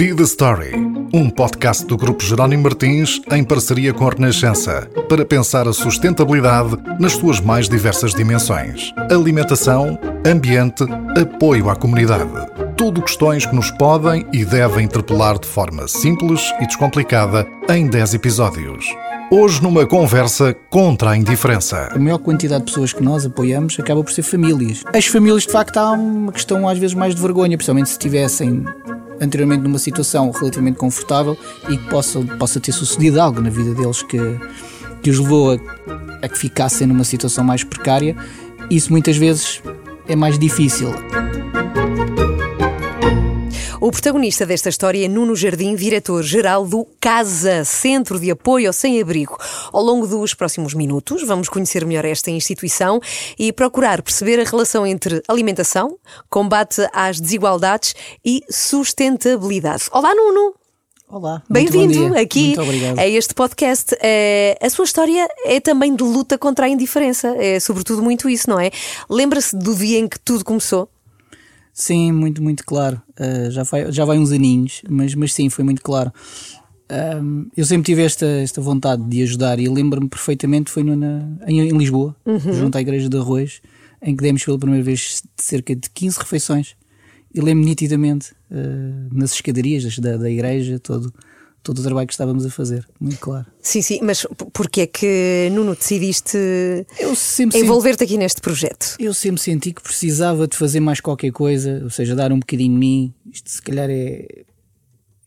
Be the Story, um podcast do Grupo Jerónimo Martins em parceria com a Renascença, para pensar a sustentabilidade nas suas mais diversas dimensões: alimentação, ambiente, apoio à comunidade. Tudo questões que nos podem e devem interpelar de forma simples e descomplicada em 10 episódios. Hoje, numa conversa contra a indiferença. A maior quantidade de pessoas que nós apoiamos acaba por ser famílias. As famílias, de facto, há uma questão às vezes mais de vergonha, principalmente se estivessem anteriormente numa situação relativamente confortável e que possa, possa ter sucedido algo na vida deles que, que os levou a, a que ficassem numa situação mais precária. Isso muitas vezes é mais difícil. O protagonista desta história é Nuno Jardim, diretor-geral do CASA, Centro de Apoio ao Sem-Abrigo. Ao longo dos próximos minutos, vamos conhecer melhor esta instituição e procurar perceber a relação entre alimentação, combate às desigualdades e sustentabilidade. Olá, Nuno! Olá, bem-vindo aqui a este podcast. É, a sua história é também de luta contra a indiferença, é sobretudo muito isso, não é? Lembra-se do dia em que tudo começou? Sim, muito, muito claro. Uh, já, vai, já vai uns aninhos, mas, mas sim, foi muito claro. Um, eu sempre tive esta, esta vontade de ajudar e lembro-me perfeitamente, foi no, na, em, em, Lisboa, uhum. junto à Igreja de Arroz, em que demos pela primeira vez cerca de 15 refeições. E lembro-me nitidamente, uh, nas escadarias da, da igreja, todo, todo o trabalho que estávamos a fazer, muito claro. Sim, sim, mas porquê é que, Nuno, decidiste envolver-te aqui neste projeto? Eu sempre senti que precisava de fazer mais qualquer coisa, ou seja, dar um bocadinho de mim. Isto se calhar é,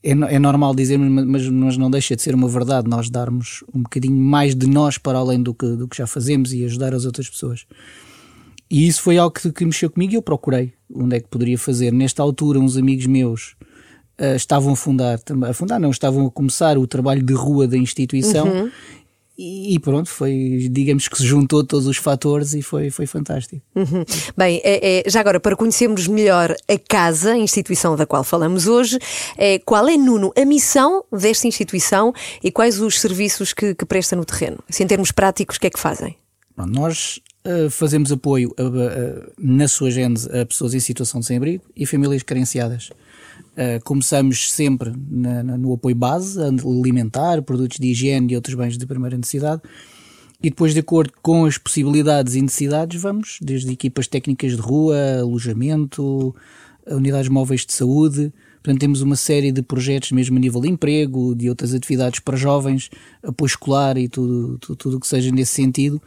é, é normal dizermos, mas, mas não deixa de ser uma verdade nós darmos um bocadinho mais de nós para além do que, do que já fazemos e ajudar as outras pessoas. E isso foi algo que, que mexeu comigo e eu procurei onde é que poderia fazer. Nesta altura, uns amigos meus uh, estavam a fundar, a fundar não, estavam a começar o trabalho de rua da instituição uhum. e, pronto, foi, digamos que se juntou todos os fatores e foi, foi fantástico. Uhum. Bem, é, é, já agora, para conhecermos melhor a casa, a instituição da qual falamos hoje, é, qual é, Nuno, a missão desta instituição e quais os serviços que, que presta no terreno? Assim, em termos práticos, o que é que fazem? Nós uh, fazemos apoio a, a, na sua gênese a pessoas em situação de sem-abrigo e famílias carenciadas. Uh, começamos sempre na, na, no apoio base, alimentar, produtos de higiene e outros bens de primeira necessidade. E depois, de acordo com as possibilidades e necessidades, vamos desde equipas técnicas de rua, alojamento, unidades móveis de saúde. Portanto, temos uma série de projetos, mesmo a nível de emprego, de outras atividades para jovens, apoio escolar e tudo o tudo, tudo que seja nesse sentido,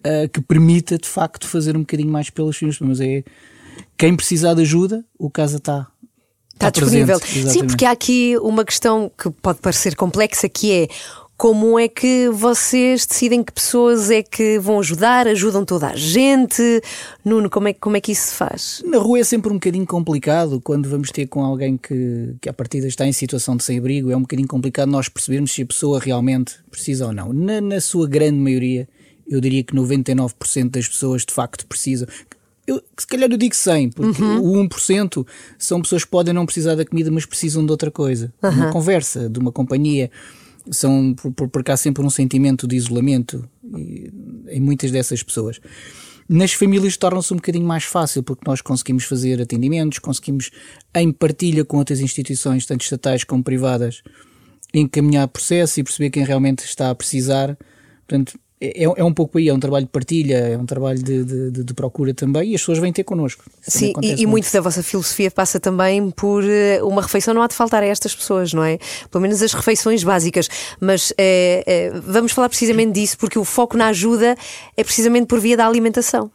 uh, que permita de facto fazer um bocadinho mais pelas famílias. Mas é quem precisar de ajuda, o Casa está Está, disponível. Presente, Sim, porque há aqui uma questão que pode parecer complexa, que é como é que vocês decidem que pessoas é que vão ajudar? Ajudam toda a gente? Nuno, como é, como é que isso se faz? Na rua é sempre um bocadinho complicado quando vamos ter com alguém que, que à partida está em situação de sem-abrigo. É um bocadinho complicado nós percebermos se a pessoa realmente precisa ou não. Na, na sua grande maioria, eu diria que 99% das pessoas de facto precisam eu, se calhar eu digo 100, porque uhum. o 1% são pessoas que podem não precisar da comida, mas precisam de outra coisa. Uhum. Uma conversa, de uma companhia. São, por, por, por cá, sempre um sentimento de isolamento em muitas dessas pessoas. Nas famílias torna-se um bocadinho mais fácil, porque nós conseguimos fazer atendimentos, conseguimos, em partilha com outras instituições, tanto estatais como privadas, encaminhar processo e perceber quem realmente está a precisar. Portanto, é, é um pouco aí, é um trabalho de partilha, é um trabalho de, de, de procura também e as pessoas vêm ter connosco. Sim, e, e muito da vossa filosofia passa também por eh, uma refeição não há de faltar a estas pessoas, não é? Pelo menos as refeições básicas. Mas é, é, vamos falar precisamente disso porque o foco na ajuda é precisamente por via da alimentação.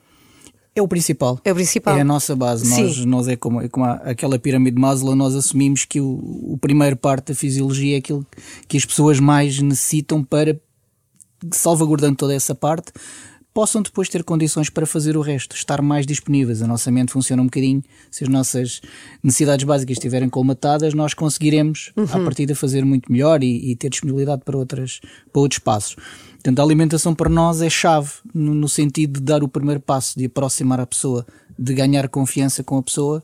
É o principal. É o principal. É a nossa base. Nós, nós é como, é como aquela pirâmide de Maslow, nós assumimos que o, o primeiro parte da fisiologia é aquilo que as pessoas mais necessitam para salvaguardando toda essa parte, possam depois ter condições para fazer o resto, estar mais disponíveis. A nossa mente funciona um bocadinho, se as nossas necessidades básicas estiverem colmatadas, nós conseguiremos, uhum. à partida, fazer muito melhor e, e, ter disponibilidade para, outras, para outros passos. Portanto, a alimentação para nós é chave, no, no sentido de dar o primeiro passo, de aproximar a pessoa, de ganhar confiança com a pessoa,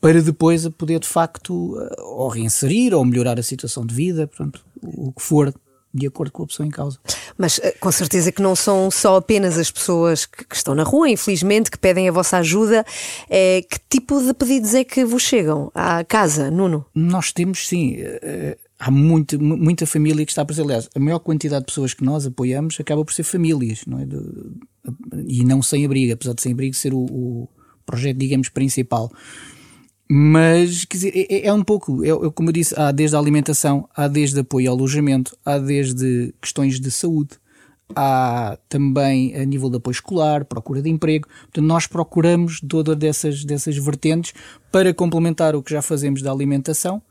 para depois a poder, de facto, ou reinserir ou melhorar a situação de vida, portanto, o que for de acordo com a pessoa em causa. Mas eh, com certeza que não são só apenas as pessoas que, que estão na rua, infelizmente, que pedem a vossa ajuda. É, que tipo de pedidos é que vos chegam à casa, Nuno? Nós temos, sim. Uh, há muito, muita família que está presente. Aliás, a maior quantidade de pessoas que nós apoiamos acaba por ser famílias, não é? E não sem abrigo, apesar de sem abrigo ser o, o projeto, digamos, principal. Mas, quer dizer, é, é um pouco, é, é, como eu disse, há desde a alimentação, há desde apoio ao alojamento, há desde questões de saúde, há também a nível de apoio escolar, procura de emprego. Portanto, nós procuramos todas dessas, dessas vertentes para complementar o que já fazemos da alimentação,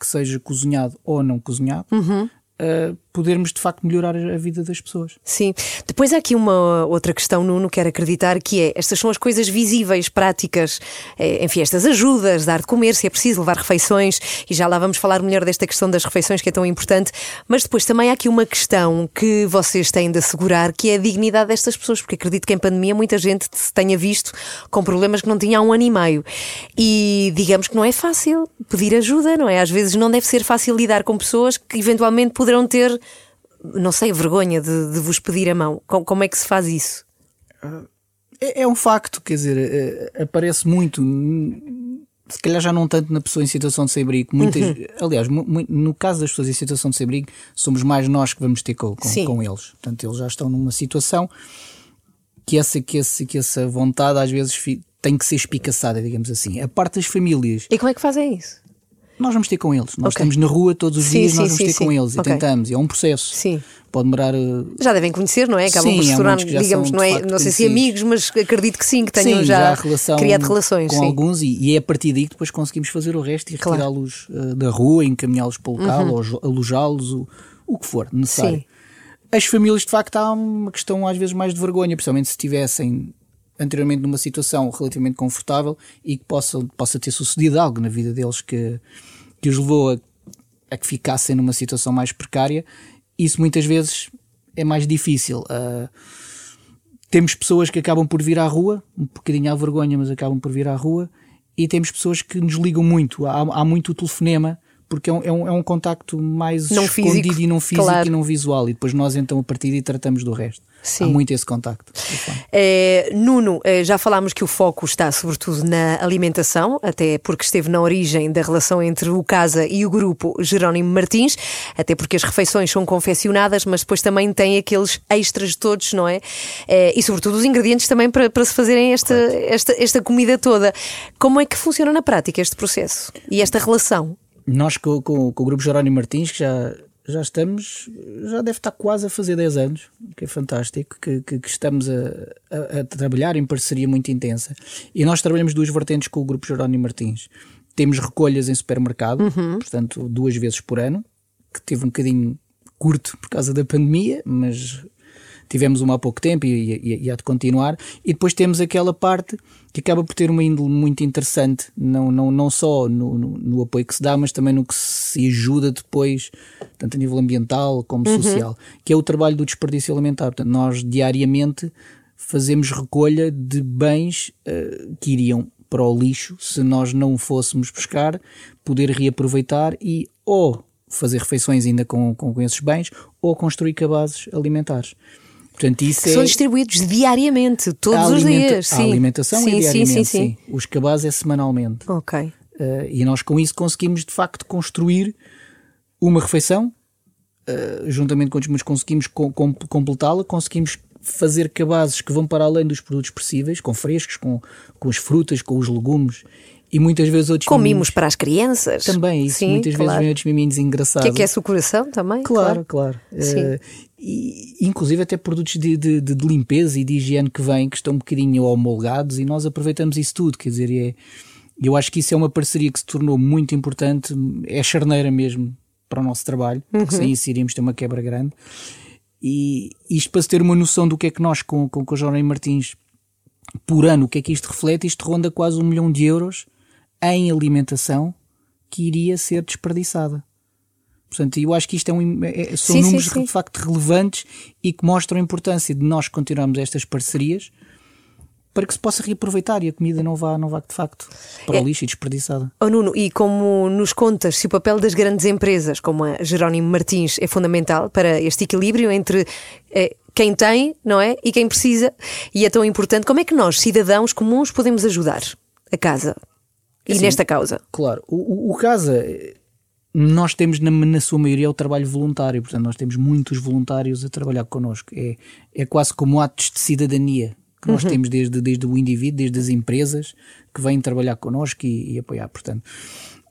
que seja cozinhado ou não cozinhado, uhum uh, podermos de facto melhorar a vida das pessoas. Sim. Depois há aqui uma outra questão, Nuno, quero acreditar, que é estas são as coisas visíveis, práticas, é, enfim, estas ajudas, dar de comer, se é preciso, levar refeições, e já lá vamos falar melhor desta questão das refeições que é tão importante, mas depois também há aqui uma questão que vocês têm de assegurar, que é a dignidade destas pessoas, porque acredito que em pandemia muita gente se tenha visto com problemas que não tinha há um ano e meio. E digamos que não é fácil pedir ajuda, não é? Às vezes não deve ser fácil lidar com pessoas que eventualmente poderão ter, não sei, vergonha de, de vos pedir a mão. Como, como, é que se faz isso? É, é um facto, quer dizer, é, aparece muito se calhar já não tanto na pessoa em situação de sem-abrigo. Muitas, uhum. Aliás, no caso das pessoas em situação de sem-abrigo, somos mais nós que vamos ter com, com, com, eles. Portanto, eles já estão numa situação que essa, que essa, que essa vontade às vezes tem que ser espicaçada, digamos assim. A parte das famílias. E como é que fazem isso? Nós vamos ter com eles. Nós okay. estamos na rua todos os sim, dias, sim, nós vamos sim, ter com eles okay. e tentamos. É um processo. Sim. Pode demorar. Eh, já devem conhecer, não é? Acabam por se tornar, digamos, não, é, não sei se amigos, mas acredito que sim, que tenham já, já relação criado relações com alguns e, e, é a partir daí que depois conseguimos fazer o resto e retirá-los claro. uh, da rua, encaminhá-los para o local, uhum. ou alojá-los, o, o que for necessário. As famílias, de facto, há uma questão às vezes mais de vergonha, principalmente se estivessem anteriormente numa situação relativamente confortável e que possa, possa ter sucedido algo na vida deles que que os levou a, a que ficassem numa situação mais precária, isso muitas vezes é mais difícil. Uh, temos pessoas que acabam por vir à rua, um bocadinho à vergonha, mas acabam por vir à rua, e temos pessoas que nos ligam muito. Há, há muito o telefonema, porque é um, é um, é um contacto mais não escondido físico, e não físico claro. e não visual, e depois nós então a partir daí tratamos do resto. Sim. Há muito esse contacto. É, Nuno, é, já falámos que o foco está sobretudo na alimentação, até porque esteve na origem da relação entre o Casa e o grupo Jerónimo Martins, até porque as refeições são confeccionadas, mas depois também tem aqueles extras todos, não é? é e sobretudo os ingredientes também para, para se fazerem esta, esta, esta comida toda. Como é que funciona na prática este processo e esta relação? Nós com, com, com o grupo Jerónimo Martins, que já já estamos, já deve estar quase a fazer 10 anos, que é fantástico, que, que, que estamos a, a, a, trabalhar em parceria muito intensa. E nós trabalhamos duas vertentes com o Grupo Jerónimo Martins. Temos recolhas em supermercado, uhum. portanto, duas vezes por ano, que teve um bocadinho curto por causa da pandemia, mas tivemos uma há pouco tempo e, e, e há de continuar. E depois temos aquela parte que acaba por ter uma índole muito interessante, não, não, não só no, no, no apoio que se dá, mas também no que se ajuda depois, tanto a nível ambiental como uhum. social, que é o trabalho do desperdício alimentar. Portanto, nós diariamente fazemos recolha de bens uh, que iriam para o lixo se nós não fôssemos buscar, poder reaproveitar e ou fazer refeições ainda com, com, com esses bens ou construir cabazes alimentares. Portanto, isso que é... São distribuídos diariamente, todos os dias. Sim. A alimentação sim, é diariamente, sim, sim, sim. Os cabazes é semanalmente. Ok. Uh, e nós com isso conseguimos de facto construir uma refeição, uh, juntamente com os mas conseguimos com, com, completá-la, conseguimos fazer cabazes que vão para além dos produtos possíveis, com frescos, com, com as frutas, com os legumes e muitas vezes outros Com mimos para as crianças. Também, isso. Sim, muitas claro. vezes vêm outros miminhos engraçados. Que é que é o coração também? Claro, claro. claro. Sim. Uh, e, inclusive até produtos de, de, de, limpeza e de higiene que vêm, que estão um bocadinho homologados e nós aproveitamos isso tudo. Quer dizer, é, eu acho que isso é uma parceria que se tornou muito importante, é charneira mesmo para o nosso trabalho, porque uhum. sem isso iríamos ter uma quebra grande. E isto para se ter uma noção do que é que nós com, com, com o Jornal Martins por ano, o que é que isto reflete, isto ronda quase um milhão de euros em alimentação que iria ser desperdiçada. Portanto, eu acho que isto é um, é, são sim, números sim, sim. de facto relevantes e que mostram a importância de nós continuarmos estas parcerias para que se possa reaproveitar e a comida não vá, não vá de facto para é. o lixo e desperdiçada. Oh Nuno, e como nos contas, se o papel das grandes empresas, como a Jerónimo Martins, é fundamental para este equilíbrio entre eh, quem tem, não é? E quem precisa, e é tão importante, como é que nós, cidadãos comuns, podemos ajudar a casa e assim, nesta causa? Claro, o, o, o casa nós temos na, na, sua maioria o trabalho voluntário, portanto nós temos muitos voluntários a trabalhar connosco. É, é quase como atos de cidadania que nós uhum. temos desde, desde o indivíduo, desde as empresas que vêm trabalhar connosco e, e apoiar. Portanto,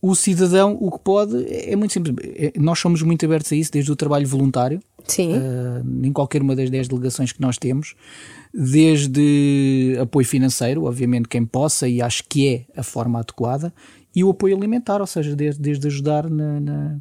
o cidadão o que pode é, é muito simples. É, nós somos muito abertos a isso, desde o trabalho voluntário, Sim. Uh, em qualquer uma das 10 delegações que nós temos, desde apoio financeiro, obviamente quem possa e acho que é a forma adequada, e o apoio alimentar, ou seja, desde, desde ajudar na, na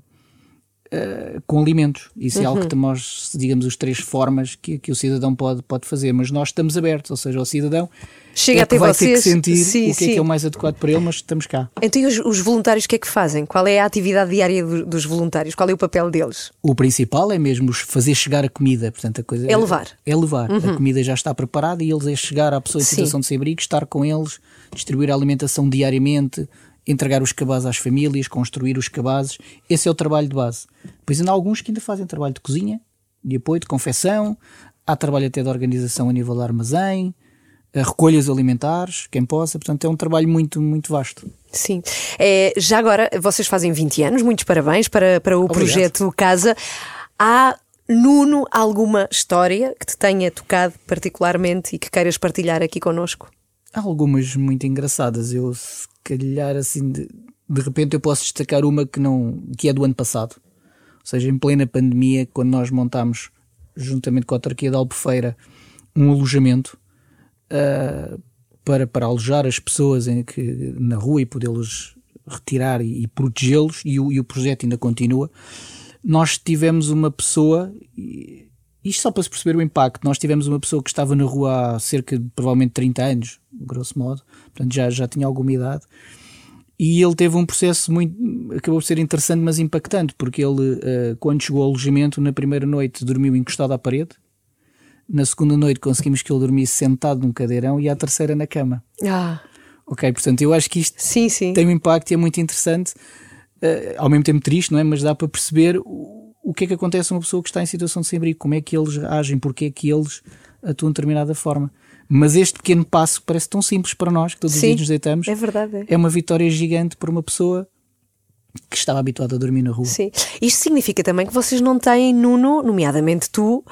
Uh, com alimentos. Isso uhum. é algo que nós, digamos, as três formas que, que o cidadão pode, pode fazer, mas nós estamos abertos, ou seja, o cidadão Chega é até vai vocês. ter que sentir sim, o que sim. é que é o mais adequado para ele, mas estamos cá. Então, os, os, voluntários o que é que fazem? Qual é a atividade diária do, dos voluntários? Qual é o papel deles? O principal é mesmo fazer chegar a comida, portanto, a coisa é levar. É, é levar. Uhum. A comida já está preparada e eles é chegar à pessoa em situação de sem-abrigo, estar com eles, distribuir a alimentação diariamente, entregar os cabazes às famílias, construir os cabazes. Esse é o trabalho de base. Pois ainda há alguns que ainda fazem trabalho de cozinha, de apoio, de confecção, há trabalho até de organização a nível de armazém, recolhas alimentares, quem possa, portanto é um trabalho muito, muito vasto. Sim. É, já agora, vocês fazem 20 anos, muitos parabéns para, para o Obrigado. projeto Casa. Há Nuno, alguma história que te tenha tocado particularmente e que queiras partilhar aqui connosco? Há algumas muito engraçadas. Eu, se calhar, assim, de, de repente, eu posso destacar uma que, não, que é do ano passado. Ou seja, em plena pandemia, quando nós montámos, juntamente com a autarquia da Albufeira, um alojamento uh, para, para alojar as pessoas em que, na rua e podê-los retirar e, e protegê-los, e, e, o projeto ainda continua. Nós tivemos uma pessoa, isto só para se perceber o impacto, nós tivemos uma pessoa que estava na rua há cerca de provavelmente 30 anos, grosso modo, portanto já, já tinha alguma idade, e ele teve um processo muito. acabou por ser interessante, mas impactante, porque ele, uh, quando chegou ao alojamento, na primeira noite dormiu encostado à parede. Na segunda noite conseguimos que ele dormisse sentado num cadeirão e à terceira na cama. Ah. Ok, portanto, eu acho que isto sim, sim. tem um impacto e é muito interessante, uh, ao mesmo tempo triste, não é? Mas dá para perceber o, o que é que acontece a uma pessoa que está em situação de sem-abrigo, como é que eles agem, porque é que eles atuam de determinada forma. Mas este pequeno passo parece tão simples para nós, que todos Sim, os dias nos deitamos. É verdade. É. é uma vitória gigante para uma pessoa que estava habituada a dormir na rua. Sim. Isto significa também que vocês não têm, Nuno, nomeadamente tu,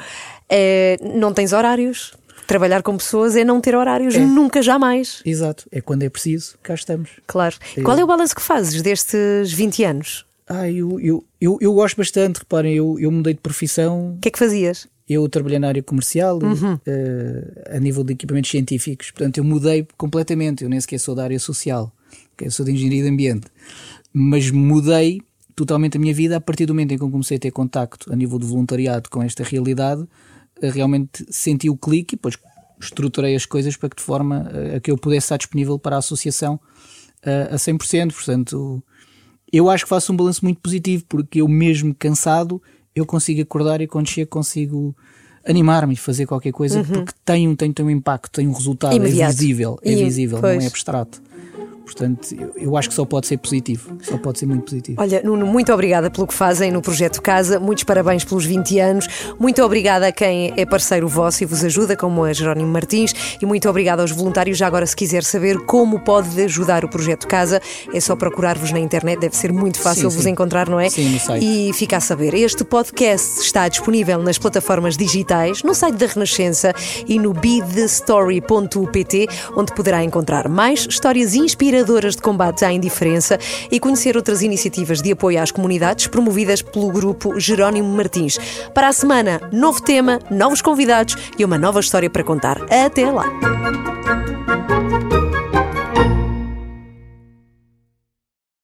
é, não tens horários. Trabalhar com pessoas é não ter horários, é. nunca, jamais. Exato, é quando é preciso, cá estamos. Claro. É. Qual é o balanço que fazes destes 20 anos? Ah, eu, eu, eu, eu gosto bastante, reparem, eu, eu mudei de profissão. O que é que fazias? Eu trabalhei na área comercial uhum. uh, a nível de equipamentos científicos, portanto eu mudei completamente. Eu nem sequer sou da área social, eu sou de engenharia de ambiente, mas mudei totalmente a minha vida a partir do momento em que eu comecei a ter contacto a nível de voluntariado com esta realidade. Uh, realmente senti o clique e depois estruturei as coisas para que de forma uh, a que eu pudesse estar disponível para a associação a 100%. Portanto, eu acho que faço um balanço muito positivo porque eu mesmo cansado eu consigo acordar e quando chego consigo animar-me e fazer qualquer coisa uhum. porque tem um, tem, tem um impacto, tem um resultado, é Imediato. é visível, é e, visível, pois. não é abstrato. Portanto, eu, eu, acho que só pode ser positivo, só pode ser muito positivo. Olha, Nuno, muito obrigada pelo que fazem no Projeto Casa, muitos parabéns pelos 20 anos, muito obrigada a quem é parceiro vosso e vos ajuda, como a Jerónimo Martins, e muito obrigada aos voluntários. Já agora, se quiser saber como pode ajudar o Projeto Casa, é só procurar-vos na internet, deve ser muito fácil sim, vos sim. encontrar, não é? Sim, no site. E fica a saber. Este podcast está disponível nas plataformas digitais, no site da Renascença e no bethestory.pt, onde poderá encontrar mais histórias inspiradoras inspiradoras de combate à indiferença e conhecer outras iniciativas de apoio às comunidades promovidas pelo grupo Jerónimo Martins. Para a semana, novo tema, novos convidados e uma nova história para contar. Até lá!